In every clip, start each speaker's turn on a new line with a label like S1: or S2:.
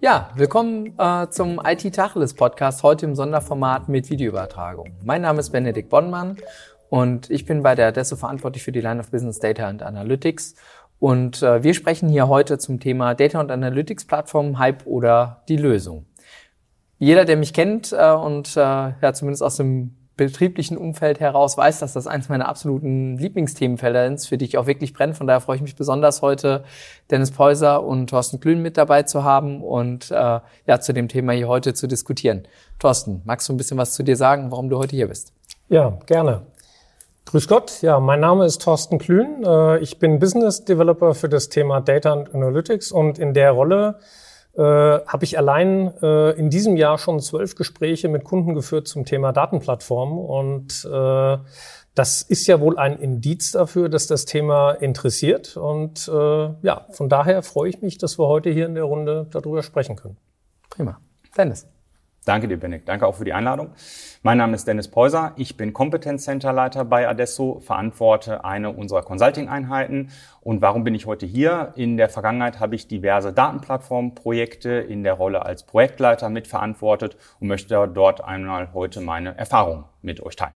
S1: Ja, willkommen äh, zum IT Tacheles Podcast, heute im Sonderformat mit Videoübertragung. Mein Name ist Benedikt Bonnmann und ich bin bei der Adesso verantwortlich für die Line of Business Data and Analytics. Und äh, wir sprechen hier heute zum Thema Data und Analytics Plattform, Hype oder die Lösung. Jeder, der mich kennt äh, und äh, ja zumindest aus dem betrieblichen Umfeld heraus weiß, dass das eins meiner absoluten Lieblingsthemenfelder ist, für die ich auch wirklich brenne. Von daher freue ich mich besonders heute, Dennis Peuser und Thorsten Klün mit dabei zu haben und äh, ja zu dem Thema hier heute zu diskutieren. Thorsten, magst du ein bisschen was zu dir sagen, warum du heute hier bist?
S2: Ja, gerne. Grüß Gott, ja, mein Name ist Thorsten Klün. Äh, ich bin Business Developer für das Thema Data and Analytics und in der Rolle äh, habe ich allein äh, in diesem Jahr schon zwölf Gespräche mit Kunden geführt zum Thema Datenplattform und äh, das ist ja wohl ein Indiz dafür, dass das Thema interessiert. Und äh, ja, von daher freue ich mich, dass wir heute hier in der Runde darüber sprechen können.
S1: Prima. Dennis.
S3: Danke dir, Benedikt. Danke auch für die Einladung. Mein Name ist Dennis Peuser. Ich bin Kompetenzcenterleiter bei Adesso, verantworte eine unserer Consulting-Einheiten. Und warum bin ich heute hier? In der Vergangenheit habe ich diverse Datenplattformprojekte in der Rolle als Projektleiter mitverantwortet und möchte dort einmal heute meine Erfahrungen mit euch teilen.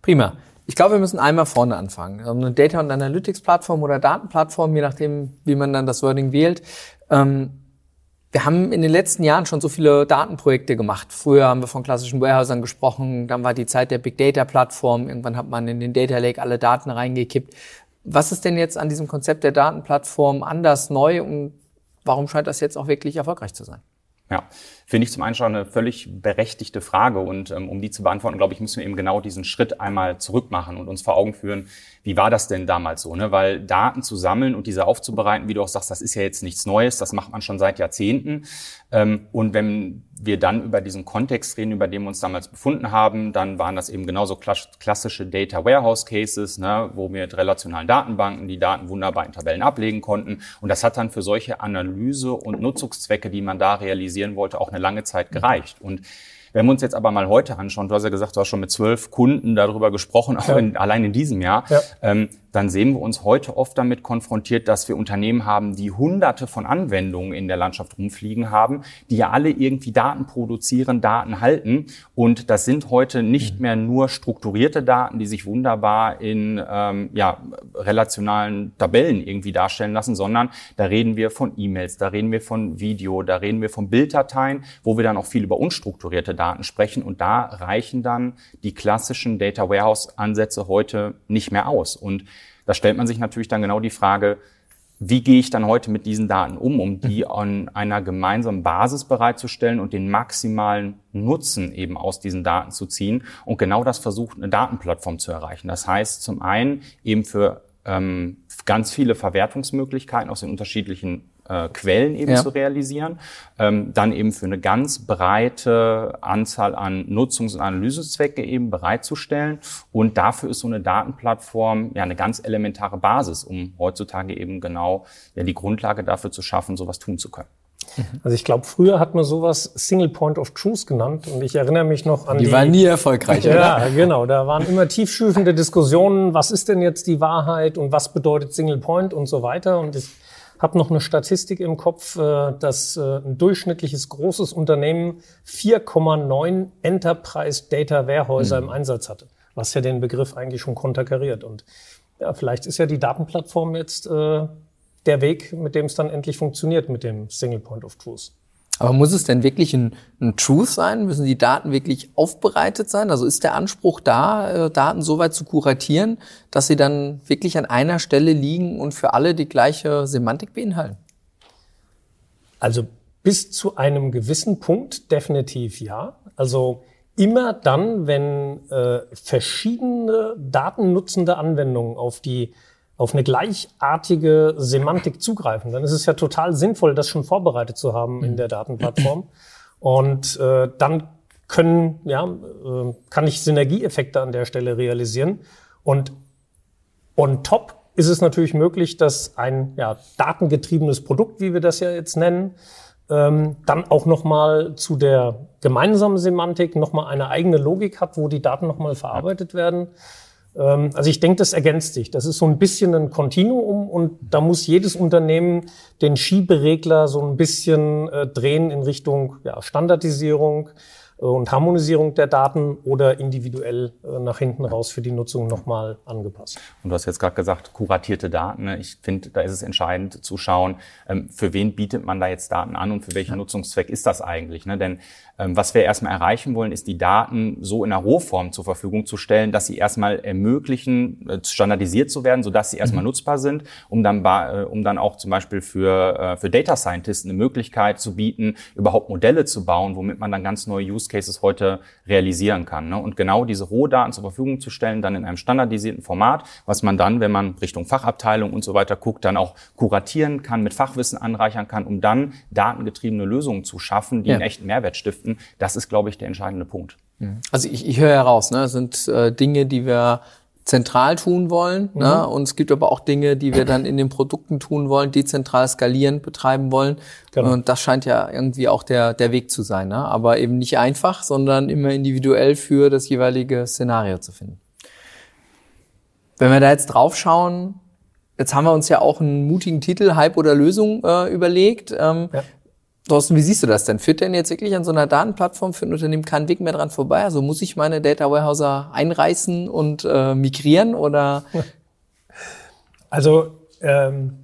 S1: Prima. Ich glaube, wir müssen einmal vorne anfangen. Eine Data- und Analytics-Plattform oder Datenplattform, je nachdem, wie man dann das Wording wählt. Ähm, wir haben in den letzten Jahren schon so viele Datenprojekte gemacht. Früher haben wir von klassischen Warehousern gesprochen, dann war die Zeit der Big Data Plattform, irgendwann hat man in den Data Lake alle Daten reingekippt. Was ist denn jetzt an diesem Konzept der Datenplattform anders neu und warum scheint das jetzt auch wirklich erfolgreich zu sein?
S3: Ja, finde ich zum einen schon eine völlig berechtigte Frage und ähm, um die zu beantworten, glaube ich, müssen wir eben genau diesen Schritt einmal zurück machen und uns vor Augen führen, wie war das denn damals so, ne? Weil Daten zu sammeln und diese aufzubereiten, wie du auch sagst, das ist ja jetzt nichts Neues, das macht man schon seit Jahrzehnten. Ähm, und wenn wir dann über diesen Kontext reden, über den wir uns damals befunden haben, dann waren das eben genauso klassische Data Warehouse Cases, ne, wo wir mit relationalen Datenbanken die Daten wunderbar in Tabellen ablegen konnten. Und das hat dann für solche Analyse- und Nutzungszwecke, die man da realisieren wollte, auch eine lange Zeit gereicht. Und wenn wir uns jetzt aber mal heute anschauen, du hast ja gesagt, du hast schon mit zwölf Kunden darüber gesprochen, auch in, allein in diesem Jahr, ja. ähm, dann sehen wir uns heute oft damit konfrontiert, dass wir Unternehmen haben, die hunderte von Anwendungen in der Landschaft rumfliegen haben, die ja alle irgendwie Daten produzieren, Daten halten. Und das sind heute nicht mehr nur strukturierte Daten, die sich wunderbar in ähm, ja, relationalen Tabellen irgendwie darstellen lassen, sondern da reden wir von E-Mails, da reden wir von Video, da reden wir von Bilddateien, wo wir dann auch viel über unstrukturierte Daten sprechen. Und da reichen dann die klassischen Data Warehouse Ansätze heute nicht mehr aus. Und da stellt man sich natürlich dann genau die Frage, wie gehe ich dann heute mit diesen Daten um, um die mhm. an einer gemeinsamen Basis bereitzustellen und den maximalen Nutzen eben aus diesen Daten zu ziehen. Und genau das versucht eine Datenplattform zu erreichen. Das heißt zum einen eben für ähm, ganz viele Verwertungsmöglichkeiten aus den unterschiedlichen äh, Quellen eben ja. zu realisieren, ähm, dann eben für eine ganz breite Anzahl an Nutzungs- und Analysezwecke eben bereitzustellen. Und dafür ist so eine Datenplattform ja eine ganz elementare Basis, um heutzutage eben genau ja, die Grundlage dafür zu schaffen, sowas tun zu können.
S2: Also ich glaube, früher hat man sowas Single Point of Truth genannt und ich erinnere mich noch an
S1: die. Die waren nie erfolgreich,
S2: oder? Ja, genau. Da waren immer tiefschürfende Diskussionen, was ist denn jetzt die Wahrheit und was bedeutet Single Point und so weiter. Und ich habe noch eine Statistik im Kopf, äh, dass äh, ein durchschnittliches großes Unternehmen 4,9 Enterprise Data Warehäuser mhm. im Einsatz hatte, was ja den Begriff eigentlich schon konterkariert. Und ja, vielleicht ist ja die Datenplattform jetzt äh, der Weg, mit dem es dann endlich funktioniert mit dem Single Point of Truth.
S1: Aber muss es denn wirklich ein, ein Truth sein? Müssen die Daten wirklich aufbereitet sein? Also ist der Anspruch da, äh, Daten so weit zu kuratieren, dass sie dann wirklich an einer Stelle liegen und für alle die gleiche Semantik beinhalten?
S2: Also bis zu einem gewissen Punkt definitiv ja. Also immer dann, wenn äh, verschiedene datennutzende Anwendungen auf die auf eine gleichartige Semantik zugreifen, dann ist es ja total sinnvoll, das schon vorbereitet zu haben in der Datenplattform. Und äh, dann können, ja, äh, kann ich Synergieeffekte an der Stelle realisieren. Und on top ist es natürlich möglich, dass ein ja, datengetriebenes Produkt, wie wir das ja jetzt nennen, ähm, dann auch nochmal zu der gemeinsamen Semantik nochmal eine eigene Logik hat, wo die Daten nochmal verarbeitet werden. Ähm, also ich denke, das ergänzt sich. Das ist so ein bisschen ein Kontinuum und da muss jedes Unternehmen den Schieberegler so ein bisschen äh, drehen in Richtung ja, Standardisierung, und Harmonisierung der Daten oder individuell äh, nach hinten raus für die Nutzung nochmal angepasst.
S3: Und du hast jetzt gerade gesagt, kuratierte Daten. Ne? Ich finde, da ist es entscheidend zu schauen, ähm, für wen bietet man da jetzt Daten an und für welchen. Nutzungszweck ist das eigentlich. Ne? Denn ähm, was wir erstmal erreichen wollen, ist die Daten so in einer Rohform zur Verfügung zu stellen, dass sie erstmal ermöglichen, äh, standardisiert zu werden, sodass sie erstmal mhm. nutzbar sind, um dann, äh, um dann auch zum Beispiel für, für Data Scientists eine Möglichkeit zu bieten, überhaupt Modelle zu bauen, womit man dann ganz neue Use Cases heute realisieren kann. Ne? Und genau diese Rohdaten zur Verfügung zu stellen, dann in einem standardisierten Format, was man dann, wenn man Richtung Fachabteilung und so weiter guckt, dann auch kuratieren kann, mit Fachwissen anreichern kann, um dann datengetriebene Lösungen zu schaffen, die ja. einen echten Mehrwert stiften. Das ist, glaube ich, der entscheidende Punkt.
S1: Mhm. Also ich, ich höre heraus, ne, das sind äh, Dinge, die wir zentral tun wollen. Ne? Mhm. Ne? Und es gibt aber auch Dinge, die wir dann in den Produkten tun wollen, dezentral skalierend betreiben wollen. Genau. Und das scheint ja irgendwie auch der, der Weg zu sein. Ne? Aber eben nicht einfach, sondern immer individuell für das jeweilige Szenario zu finden. Wenn wir da jetzt drauf schauen, jetzt haben wir uns ja auch einen mutigen Titel, Hype oder Lösung, äh, überlegt. Ähm, ja. Thorsten, wie siehst du das denn? Führt denn jetzt wirklich an so einer Datenplattform für ein Unternehmen keinen Weg mehr dran vorbei? Also muss ich meine Data Warehouser einreißen und äh, migrieren oder?
S2: Also ähm,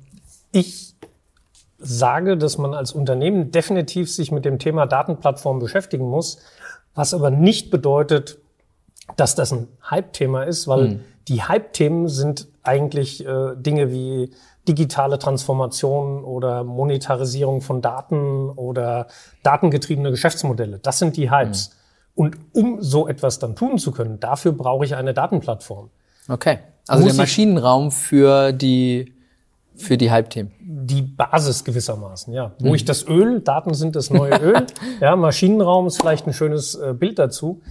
S2: ich sage, dass man als Unternehmen definitiv sich mit dem Thema Datenplattform beschäftigen muss, was aber nicht bedeutet, dass das ein Hype-Thema ist, weil mhm. die Hype-Themen sind eigentlich äh, Dinge wie digitale Transformation oder Monetarisierung von Daten oder datengetriebene Geschäftsmodelle. Das sind die Hypes. Mhm. Und um so etwas dann tun zu können, dafür brauche ich eine Datenplattform.
S1: Okay. Also Muss der Maschinenraum für die für die Hype-Themen.
S2: Die Basis gewissermaßen, ja. Wo mhm. ich das Öl, Daten sind das neue Öl. ja, Maschinenraum ist vielleicht ein schönes äh, Bild dazu.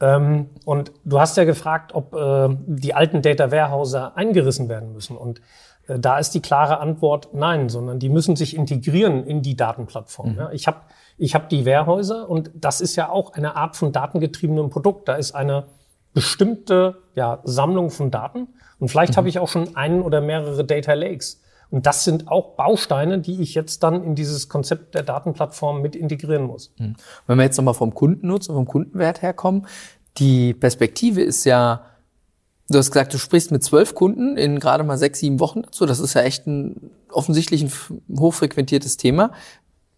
S2: Ähm, und du hast ja gefragt, ob äh, die alten Data Warehouser eingerissen werden müssen. Und äh, da ist die klare Antwort nein, sondern die müssen sich integrieren in die Datenplattform. Mhm. Ja, ich habe ich hab die Warehäuser und das ist ja auch eine Art von datengetriebenem Produkt. Da ist eine bestimmte ja, Sammlung von Daten und vielleicht mhm. habe ich auch schon einen oder mehrere Data Lakes. Und das sind auch Bausteine, die ich jetzt dann in dieses Konzept der Datenplattform mit integrieren muss.
S1: Mhm. Wenn wir jetzt nochmal vom Kundennutzen, vom Kundenwert herkommen, die Perspektive ist ja, Du hast gesagt, du sprichst mit zwölf Kunden in gerade mal sechs, sieben Wochen dazu. Das ist ja echt ein offensichtlich ein hochfrequentiertes Thema.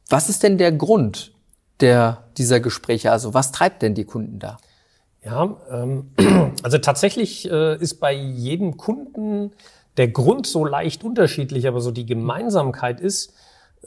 S1: Was ist denn der Grund der, dieser Gespräche? Also was treibt denn die Kunden da?
S2: Ja, ähm, also tatsächlich äh, ist bei jedem Kunden der Grund so leicht unterschiedlich, aber so die Gemeinsamkeit ist,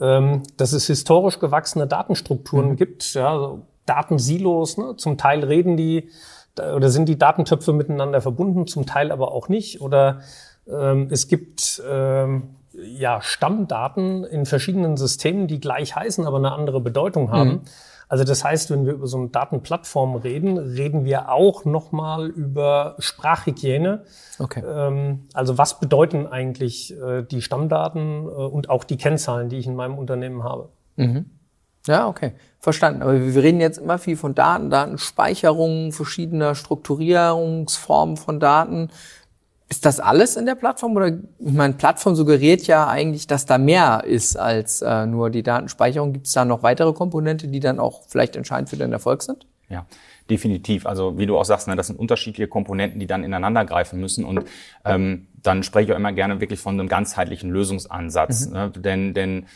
S2: ähm, dass es historisch gewachsene Datenstrukturen mhm. gibt, ja, so Datensilos. Ne? Zum Teil reden die oder sind die Datentöpfe miteinander verbunden, zum Teil aber auch nicht. Oder ähm, es gibt ähm, ja Stammdaten in verschiedenen Systemen, die gleich heißen, aber eine andere Bedeutung haben. Mhm. Also das heißt, wenn wir über so eine Datenplattform reden, reden wir auch nochmal über Sprachhygiene. Okay. Ähm, also was bedeuten eigentlich äh, die Stammdaten äh, und auch die Kennzahlen, die ich in meinem Unternehmen habe?
S1: Mhm. Ja, okay. Verstanden. Aber wir reden jetzt immer viel von Daten, Datenspeicherung, verschiedener Strukturierungsformen von Daten. Ist das alles in der Plattform oder ich meine, Plattform suggeriert ja eigentlich, dass da mehr ist als äh, nur die Datenspeicherung. Gibt es da noch weitere Komponente, die dann auch vielleicht entscheidend für den Erfolg sind?
S3: Ja, definitiv. Also wie du auch sagst, ne, das sind unterschiedliche Komponenten, die dann ineinander greifen müssen. Und ähm, dann spreche ich auch immer gerne wirklich von einem ganzheitlichen Lösungsansatz. Mhm. Ne? Denn, denn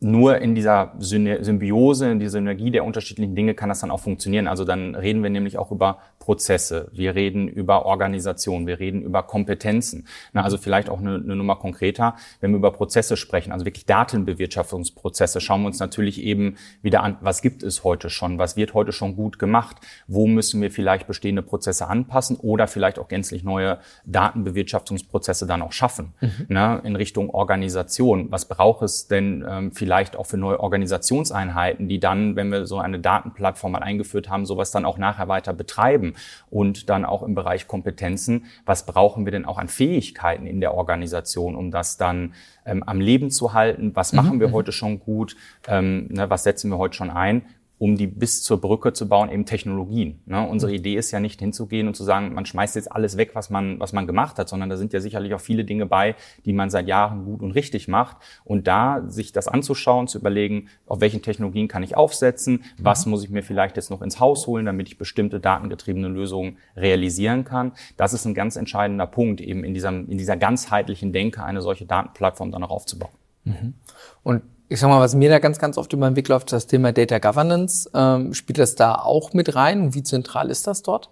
S3: nur in dieser Symbiose, in dieser Synergie der unterschiedlichen Dinge kann das dann auch funktionieren. Also dann reden wir nämlich auch über Prozesse, wir reden über Organisation, wir reden über Kompetenzen. Na, also vielleicht auch eine, eine Nummer konkreter, wenn wir über Prozesse sprechen, also wirklich Datenbewirtschaftungsprozesse, schauen wir uns natürlich eben wieder an, was gibt es heute schon, was wird heute schon gut gemacht, wo müssen wir vielleicht bestehende Prozesse anpassen oder vielleicht auch gänzlich neue Datenbewirtschaftungsprozesse dann auch schaffen. Mhm. Na, in Richtung Organisation, was braucht es denn ähm, vielleicht auch für neue Organisationseinheiten, die dann, wenn wir so eine Datenplattform mal eingeführt haben, sowas dann auch nachher weiter betreiben und dann auch im Bereich Kompetenzen, was brauchen wir denn auch an Fähigkeiten in der Organisation, um das dann ähm, am Leben zu halten? Was machen mhm. wir heute schon gut? Ähm, ne, was setzen wir heute schon ein? Um die bis zur Brücke zu bauen, eben Technologien. Ne? Unsere Idee ist ja nicht hinzugehen und zu sagen, man schmeißt jetzt alles weg, was man, was man gemacht hat, sondern da sind ja sicherlich auch viele Dinge bei, die man seit Jahren gut und richtig macht. Und da sich das anzuschauen, zu überlegen, auf welchen Technologien kann ich aufsetzen, was muss ich mir vielleicht jetzt noch ins Haus holen, damit ich bestimmte datengetriebene Lösungen realisieren kann. Das ist ein ganz entscheidender Punkt, eben in, diesem, in dieser ganzheitlichen Denke eine solche Datenplattform dann auch aufzubauen.
S1: Mhm. Und ich sag mal, was mir da ganz, ganz oft über den Weg läuft, das Thema Data Governance. Ähm, spielt das da auch mit rein? Wie zentral ist das dort?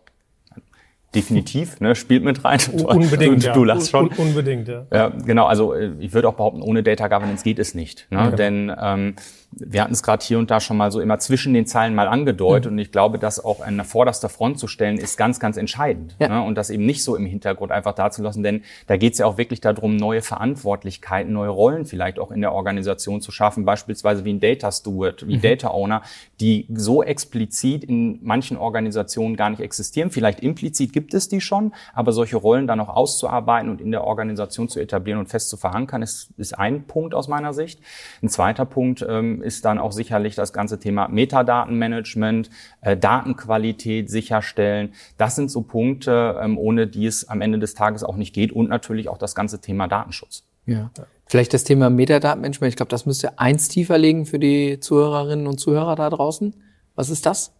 S3: definitiv, ne, spielt mit rein.
S2: Unbedingt,
S3: du, du, du lachst schon.
S2: unbedingt, ja.
S3: Ja, genau. Also äh, ich würde auch behaupten, ohne Data Governance geht es nicht. Ne? Okay. Denn ähm, wir hatten es gerade hier und da schon mal so immer zwischen den Zeilen mal angedeutet. Mhm. Und ich glaube, das auch an der vorderster Front zu stellen, ist ganz, ganz entscheidend. Ja. Ne? Und das eben nicht so im Hintergrund einfach dazulassen. Denn da geht es ja auch wirklich darum, neue Verantwortlichkeiten, neue Rollen vielleicht auch in der Organisation zu schaffen. Beispielsweise wie ein Data Steward, wie mhm. Data Owner, die so explizit in manchen Organisationen gar nicht existieren. Vielleicht implizit gibt es die schon, aber solche Rollen dann auch auszuarbeiten und in der Organisation zu etablieren und fest zu verankern, ist, ist ein Punkt aus meiner Sicht. Ein zweiter Punkt ähm, ist dann auch sicherlich das ganze Thema Metadatenmanagement, äh, Datenqualität sicherstellen. Das sind so Punkte, ähm, ohne die es am Ende des Tages auch nicht geht und natürlich auch das ganze Thema Datenschutz.
S1: Ja. Vielleicht das Thema Metadatenmanagement. Ich glaube, das müsste eins tiefer legen für die Zuhörerinnen und Zuhörer da draußen. Was ist das?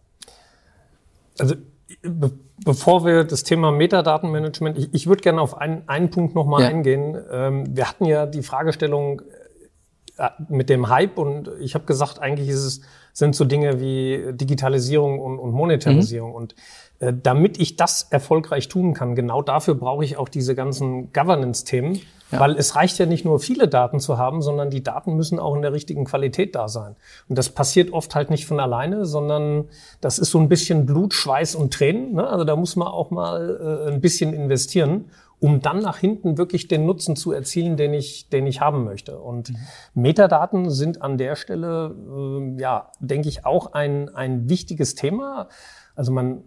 S2: Also be bevor wir das Thema Metadatenmanagement, ich, ich würde gerne auf einen, einen Punkt nochmal ja. eingehen. Ähm, wir hatten ja die Fragestellung mit dem Hype und ich habe gesagt, eigentlich ist es, sind so Dinge wie Digitalisierung und, und Monetarisierung. Mhm. Und äh, damit ich das erfolgreich tun kann, genau dafür brauche ich auch diese ganzen Governance-Themen. Ja. Weil es reicht ja nicht nur viele Daten zu haben, sondern die Daten müssen auch in der richtigen Qualität da sein. Und das passiert oft halt nicht von alleine, sondern das ist so ein bisschen Blut, Schweiß und Tränen. Ne? Also da muss man auch mal äh, ein bisschen investieren, um dann nach hinten wirklich den Nutzen zu erzielen, den ich, den ich haben möchte. Und mhm. Metadaten sind an der Stelle, äh, ja, denke ich, auch ein, ein wichtiges Thema. Also man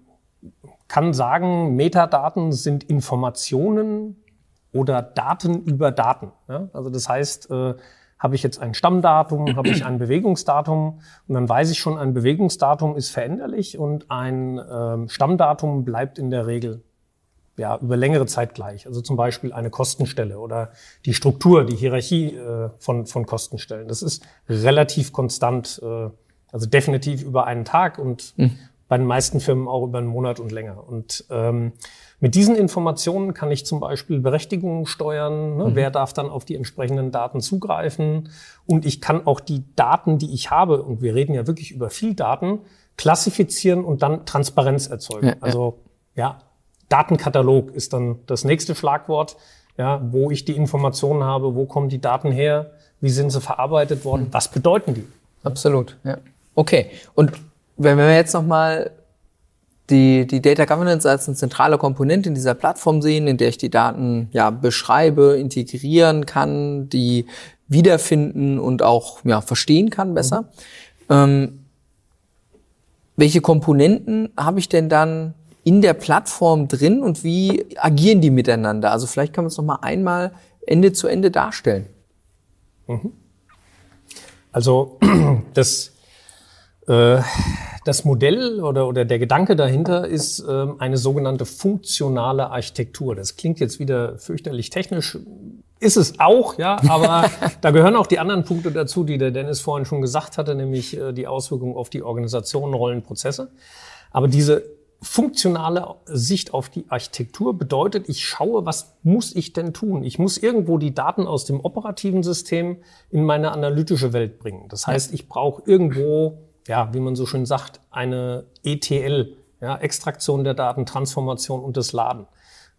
S2: kann sagen, Metadaten sind Informationen, oder Daten über Daten. Ja? Also das heißt, äh, habe ich jetzt ein Stammdatum, habe ich ein Bewegungsdatum und dann weiß ich schon, ein Bewegungsdatum ist veränderlich und ein ähm, Stammdatum bleibt in der Regel ja, über längere Zeit gleich. Also zum Beispiel eine Kostenstelle oder die Struktur, die Hierarchie äh, von, von Kostenstellen. Das ist relativ konstant, äh, also definitiv über einen Tag und mhm. bei den meisten Firmen auch über einen Monat und länger. Und ähm, mit diesen Informationen kann ich zum Beispiel Berechtigungen steuern. Ne? Mhm. Wer darf dann auf die entsprechenden Daten zugreifen? Und ich kann auch die Daten, die ich habe, und wir reden ja wirklich über viel Daten, klassifizieren und dann Transparenz erzeugen. Ja, also ja, Datenkatalog ist dann das nächste Schlagwort, ja, wo ich die Informationen habe, wo kommen die Daten her, wie sind sie verarbeitet worden, mhm. was bedeuten die?
S1: Absolut, ja. Okay. Und wenn wir jetzt nochmal die, die Data Governance als eine zentrale Komponente in dieser Plattform sehen, in der ich die Daten ja beschreibe, integrieren kann, die wiederfinden und auch ja, verstehen kann besser. Mhm. Ähm, welche Komponenten habe ich denn dann in der Plattform drin und wie agieren die miteinander? Also vielleicht kann man es noch mal einmal Ende zu Ende darstellen.
S2: Mhm. Also das äh, das Modell oder, oder der Gedanke dahinter ist ähm, eine sogenannte funktionale Architektur. Das klingt jetzt wieder fürchterlich technisch, ist es auch, ja, aber da gehören auch die anderen Punkte dazu, die der Dennis vorhin schon gesagt hatte, nämlich äh, die Auswirkungen auf die Organisation, Rollen, Prozesse. Aber diese funktionale Sicht auf die Architektur bedeutet, ich schaue, was muss ich denn tun? Ich muss irgendwo die Daten aus dem operativen System in meine analytische Welt bringen. Das heißt, ich brauche irgendwo ja, wie man so schön sagt, eine ETL, ja, Extraktion der Daten, Transformation und das Laden.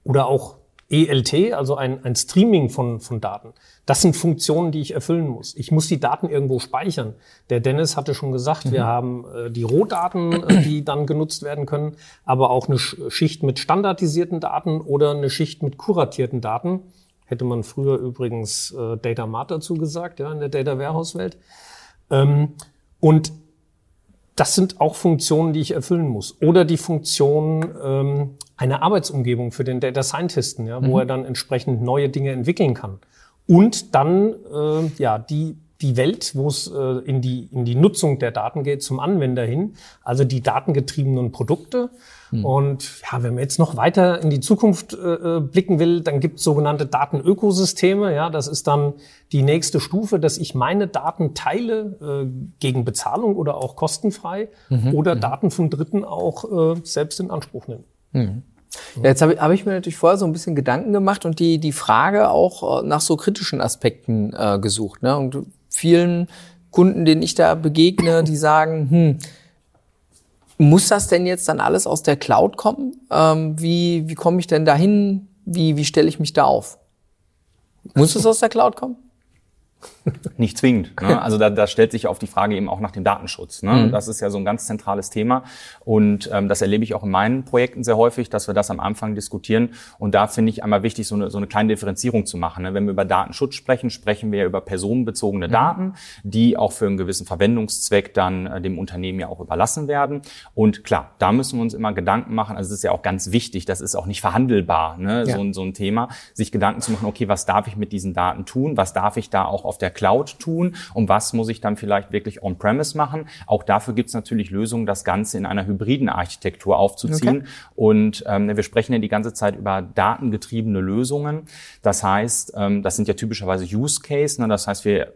S2: Oder auch ELT, also ein, ein Streaming von, von Daten. Das sind Funktionen, die ich erfüllen muss. Ich muss die Daten irgendwo speichern. Der Dennis hatte schon gesagt, mhm. wir haben äh, die Rohdaten, äh, die dann genutzt werden können, aber auch eine Schicht mit standardisierten Daten oder eine Schicht mit kuratierten Daten. Hätte man früher übrigens äh, Data Mart dazu gesagt, ja, in der Data Warehouse Welt. Ähm, und das sind auch Funktionen, die ich erfüllen muss. Oder die Funktion ähm, einer Arbeitsumgebung für den Data Scientisten, ja, wo mhm. er dann entsprechend neue Dinge entwickeln kann. Und dann äh, ja die die Welt, wo es äh, in, die, in die Nutzung der Daten geht, zum Anwender hin, also die datengetriebenen Produkte. Hm. Und ja, wenn man jetzt noch weiter in die Zukunft äh, äh blicken will, dann gibt es sogenannte Datenökosysteme. Ja, das ist dann die nächste Stufe, dass ich meine Daten teile äh, gegen Bezahlung oder auch kostenfrei mhm. oder mhm. Daten von Dritten auch äh, selbst in Anspruch nehme.
S1: Mhm. Ja, jetzt habe hab ich mir natürlich vorher so ein bisschen Gedanken gemacht und die, die Frage auch äh, nach so kritischen Aspekten äh, gesucht. Ne? Und vielen Kunden, denen ich da begegne, die sagen, hm, muss das denn jetzt dann alles aus der Cloud kommen? Ähm, wie wie komme ich denn dahin? Wie, wie stelle ich mich da auf? Muss es aus der Cloud kommen?
S3: Nicht zwingend. Ne? Also da, da stellt sich auf die Frage eben auch nach dem Datenschutz. Ne? Mhm. Das ist ja so ein ganz zentrales Thema und ähm, das erlebe ich auch in meinen Projekten sehr häufig, dass wir das am Anfang diskutieren. Und da finde ich einmal wichtig, so eine, so eine kleine Differenzierung zu machen. Ne? Wenn wir über Datenschutz sprechen, sprechen wir ja über personenbezogene mhm. Daten, die auch für einen gewissen Verwendungszweck dann äh, dem Unternehmen ja auch überlassen werden. Und klar, da müssen wir uns immer Gedanken machen. Also es ist ja auch ganz wichtig, das ist auch nicht verhandelbar, ne? Ja. so, so ein Thema, sich Gedanken zu machen, okay, was darf ich mit diesen Daten tun? Was darf ich da auch auf der Cloud tun und was muss ich dann vielleicht wirklich on-premise machen. Auch dafür gibt es natürlich Lösungen, das Ganze in einer hybriden Architektur aufzuziehen. Okay. Und ähm, wir sprechen ja die ganze Zeit über datengetriebene Lösungen. Das heißt, ähm, das sind ja typischerweise Use Case. Ne? Das heißt, wir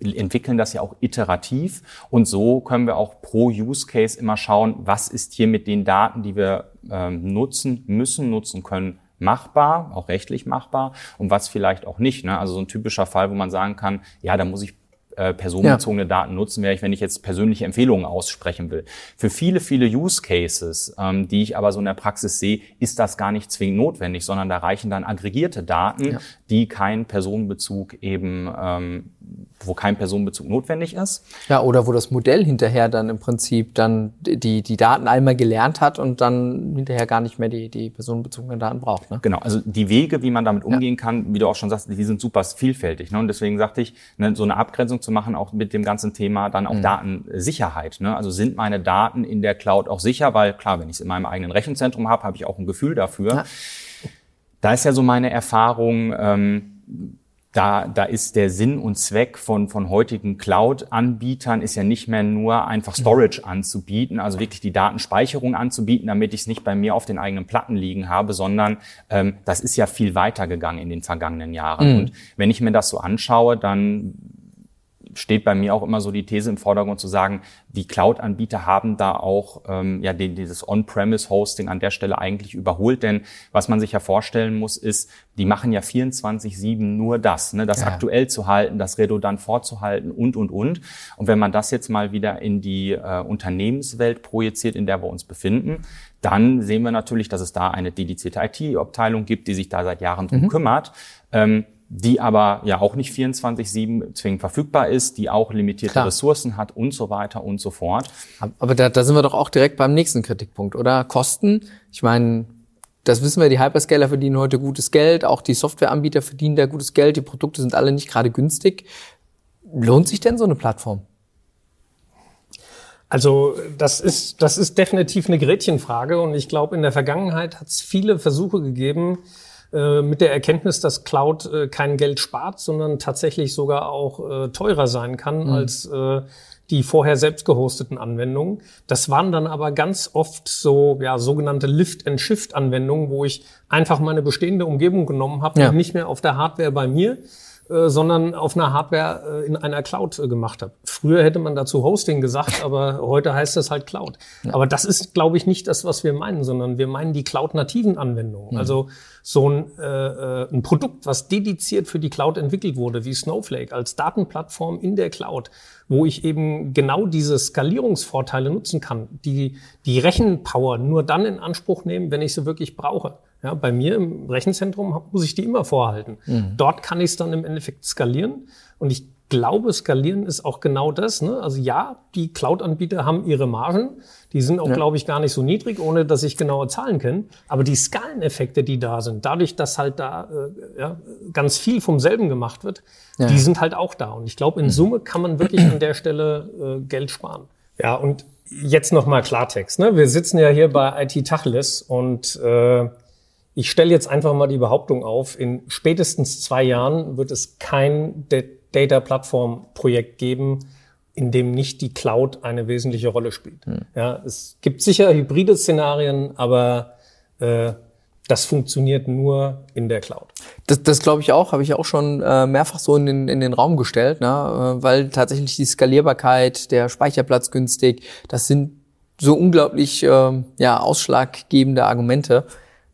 S3: entwickeln das ja auch iterativ und so können wir auch pro Use Case immer schauen, was ist hier mit den Daten, die wir ähm, nutzen müssen, nutzen können, machbar, auch rechtlich machbar und was vielleicht auch nicht. Ne? Also so ein typischer Fall, wo man sagen kann, ja, da muss ich äh, personenbezogene ja. Daten nutzen wäre ich, wenn ich jetzt persönliche Empfehlungen aussprechen will. Für viele, viele Use Cases, ähm, die ich aber so in der Praxis sehe, ist das gar nicht zwingend notwendig, sondern da reichen dann aggregierte Daten, ja. die keinen Personenbezug eben ähm, wo kein Personenbezug notwendig ist.
S1: Ja, oder wo das Modell hinterher dann im Prinzip dann die, die Daten einmal gelernt hat und dann hinterher gar nicht mehr die, die personenbezogenen Daten braucht. Ne?
S3: Genau, also die Wege, wie man damit umgehen ja. kann, wie du auch schon sagst, die sind super vielfältig. Ne? Und deswegen sagte ich, ne, so eine Abgrenzung zu machen, auch mit dem ganzen Thema dann auch mhm. Datensicherheit. Ne? Also sind meine Daten in der Cloud auch sicher? Weil klar, wenn ich es in meinem eigenen Rechenzentrum habe, habe ich auch ein Gefühl dafür. Ja. Da ist ja so meine Erfahrung, ähm, da, da ist der Sinn und Zweck von, von heutigen Cloud-Anbietern ist ja nicht mehr nur einfach Storage anzubieten, also wirklich die Datenspeicherung anzubieten, damit ich es nicht bei mir auf den eigenen Platten liegen habe, sondern ähm, das ist ja viel weiter gegangen in den vergangenen Jahren. Mhm. Und wenn ich mir das so anschaue, dann steht bei mir auch immer so die These im Vordergrund zu sagen, die Cloud-Anbieter haben da auch ähm, ja den, dieses On-Premise-Hosting an der Stelle eigentlich überholt. Denn was man sich ja vorstellen muss, ist, die machen ja 24-7 nur das, ne, das ja. aktuell zu halten, das redundant vorzuhalten und, und, und. Und wenn man das jetzt mal wieder in die äh, Unternehmenswelt projiziert, in der wir uns befinden, dann sehen wir natürlich, dass es da eine dedizierte IT-Abteilung gibt, die sich da seit Jahren drum mhm. kümmert. Ähm, die aber ja auch nicht 24-7 zwingend verfügbar ist, die auch limitierte Klar. Ressourcen hat und so weiter und so fort.
S1: Aber da, da sind wir doch auch direkt beim nächsten Kritikpunkt, oder? Kosten. Ich meine, das wissen wir, die Hyperscaler verdienen heute gutes Geld, auch die Softwareanbieter verdienen da gutes Geld, die Produkte sind alle nicht gerade günstig. Lohnt sich denn so eine Plattform?
S2: Also das ist, das ist definitiv eine Gretchenfrage und ich glaube, in der Vergangenheit hat es viele Versuche gegeben, äh, mit der Erkenntnis, dass Cloud äh, kein Geld spart, sondern tatsächlich sogar auch äh, teurer sein kann mhm. als äh, die vorher selbst gehosteten Anwendungen. Das waren dann aber ganz oft so ja, sogenannte Lift-and-Shift-Anwendungen, wo ich einfach meine bestehende Umgebung genommen habe ja. und nicht mehr auf der Hardware bei mir, äh, sondern auf einer Hardware äh, in einer Cloud äh, gemacht habe. Früher hätte man dazu Hosting gesagt, aber heute heißt es halt Cloud. Ja. Aber das ist, glaube ich, nicht das, was wir meinen, sondern wir meinen die Cloud-nativen Anwendungen. Mhm. Also so ein, äh, ein Produkt, was dediziert für die Cloud entwickelt wurde, wie Snowflake als Datenplattform in der Cloud, wo ich eben genau diese Skalierungsvorteile nutzen kann, die die Rechenpower nur dann in Anspruch nehmen, wenn ich sie wirklich brauche. Ja, bei mir im Rechenzentrum muss ich die immer vorhalten. Mhm. Dort kann ich es dann im Endeffekt skalieren. Und ich glaube, skalieren ist auch genau das. Ne? Also ja, die Cloud-Anbieter haben ihre Margen. Die sind auch, ja. glaube ich, gar nicht so niedrig, ohne dass ich genaue Zahlen kenne. Aber die Skaleneffekte, die da sind, dadurch, dass halt da äh, ja, ganz viel vom selben gemacht wird, ja. die sind halt auch da. Und ich glaube, in mhm. Summe kann man wirklich an der Stelle äh, Geld sparen. Ja, und jetzt nochmal Klartext. Ne? Wir sitzen ja hier bei IT Tacheles und äh, ich stelle jetzt einfach mal die Behauptung auf, in spätestens zwei Jahren wird es kein Data Plattform Projekt geben, in dem nicht die Cloud eine wesentliche Rolle spielt. Hm. Ja, es gibt sicher hybride Szenarien, aber äh, das funktioniert nur in der Cloud.
S1: Das, das glaube ich auch, habe ich auch schon äh, mehrfach so in den, in den Raum gestellt, ne? Äh, weil tatsächlich die Skalierbarkeit, der Speicherplatz günstig, das sind so unglaublich äh, ja, ausschlaggebende Argumente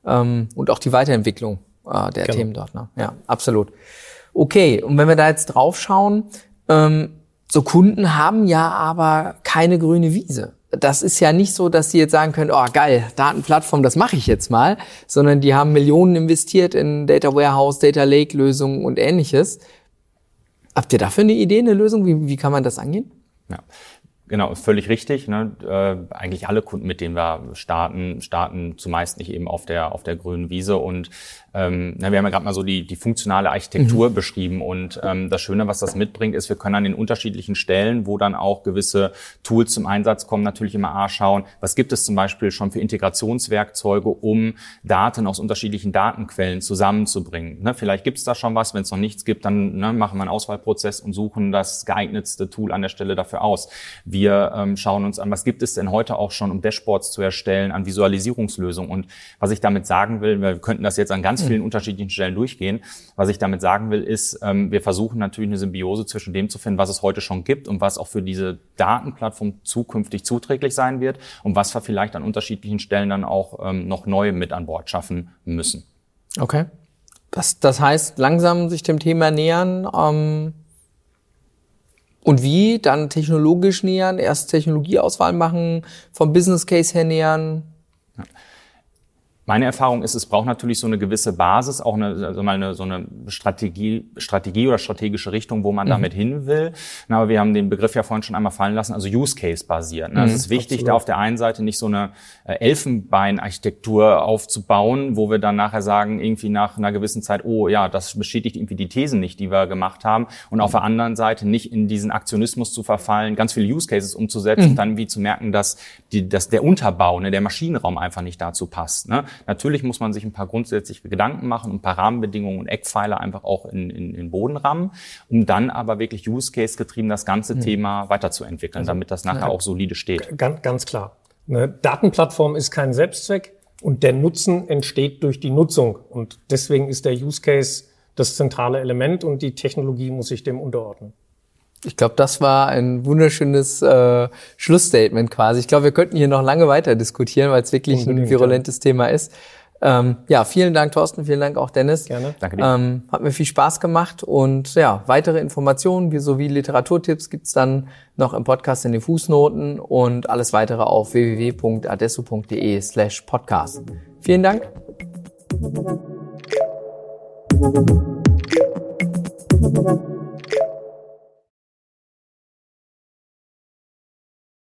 S1: ähm, und auch die Weiterentwicklung äh, der genau. Themen dort. Ne? Ja, absolut. Okay, und wenn wir da jetzt drauf schauen, ähm, so Kunden haben ja aber keine grüne Wiese. Das ist ja nicht so, dass sie jetzt sagen können, oh geil, Datenplattform, das mache ich jetzt mal, sondern die haben Millionen investiert in Data Warehouse, Data Lake Lösungen und ähnliches. Habt ihr dafür eine Idee, eine Lösung? Wie, wie kann man das angehen?
S3: Ja. Genau, völlig richtig. Ne? Äh, eigentlich alle Kunden, mit denen wir starten, starten zumeist nicht eben auf der auf der grünen Wiese und ähm, na, wir haben ja gerade mal so die, die funktionale Architektur mhm. beschrieben und ähm, das Schöne, was das mitbringt, ist, wir können an den unterschiedlichen Stellen, wo dann auch gewisse Tools zum Einsatz kommen, natürlich immer A schauen, was gibt es zum Beispiel schon für Integrationswerkzeuge, um Daten aus unterschiedlichen Datenquellen zusammenzubringen. Ne, vielleicht gibt es da schon was, wenn es noch nichts gibt, dann ne, machen wir einen Auswahlprozess und suchen das geeignetste Tool an der Stelle dafür aus. Wir ähm, schauen uns an, was gibt es denn heute auch schon, um Dashboards zu erstellen, an Visualisierungslösungen. Und was ich damit sagen will, wir könnten das jetzt an ganz vielen unterschiedlichen Stellen durchgehen. Was ich damit sagen will, ist, ähm, wir versuchen natürlich eine Symbiose zwischen dem zu finden, was es heute schon gibt und was auch für diese Datenplattform zukünftig zuträglich sein wird und was wir vielleicht an unterschiedlichen Stellen dann auch ähm, noch neu mit an Bord schaffen müssen.
S1: Okay. Das, das heißt, langsam sich dem Thema nähern. Ähm und wie? Dann technologisch nähern, erst Technologieauswahl machen, vom Business Case her nähern?
S3: Ja. Meine Erfahrung ist, es braucht natürlich so eine gewisse Basis, auch eine, also mal eine, so eine Strategie, Strategie oder strategische Richtung, wo man mhm. damit hin will. Na, aber wir haben den Begriff ja vorhin schon einmal fallen lassen, also Use Case basiert. Ne? Mhm, es ist wichtig, absolut. da auf der einen Seite nicht so eine äh, Elfenbeinarchitektur aufzubauen, wo wir dann nachher sagen, irgendwie nach einer gewissen Zeit, oh ja, das bestätigt irgendwie die Thesen nicht, die wir gemacht haben. Und auf der anderen Seite nicht in diesen Aktionismus zu verfallen, ganz viele Use Cases umzusetzen mhm. und dann wie zu merken, dass, die, dass der Unterbau, ne, der Maschinenraum einfach nicht dazu passt. Ne? Natürlich muss man sich ein paar grundsätzliche Gedanken machen, ein paar Rahmenbedingungen und Eckpfeiler einfach auch in, in, in Boden rammen, um dann aber wirklich Use Case getrieben das ganze mhm. Thema weiterzuentwickeln, also, damit das nachher ja, auch solide steht.
S2: Ganz, ganz klar. Eine Datenplattform ist kein Selbstzweck und der Nutzen entsteht durch die Nutzung und deswegen ist der Use Case das zentrale Element und die Technologie muss sich dem unterordnen.
S1: Ich glaube, das war ein wunderschönes äh, Schlussstatement quasi. Ich glaube, wir könnten hier noch lange weiter diskutieren, weil es wirklich Unbedingt, ein virulentes ja. Thema ist. Ähm, ja, vielen Dank, Thorsten, vielen Dank auch, Dennis.
S2: Gerne.
S1: Danke dir. Ähm, hat mir viel Spaß gemacht und ja, weitere Informationen wie sowie Literaturtipps gibt's dann noch im Podcast in den Fußnoten und alles weitere auf www.adesso.de slash podcast. Vielen Dank.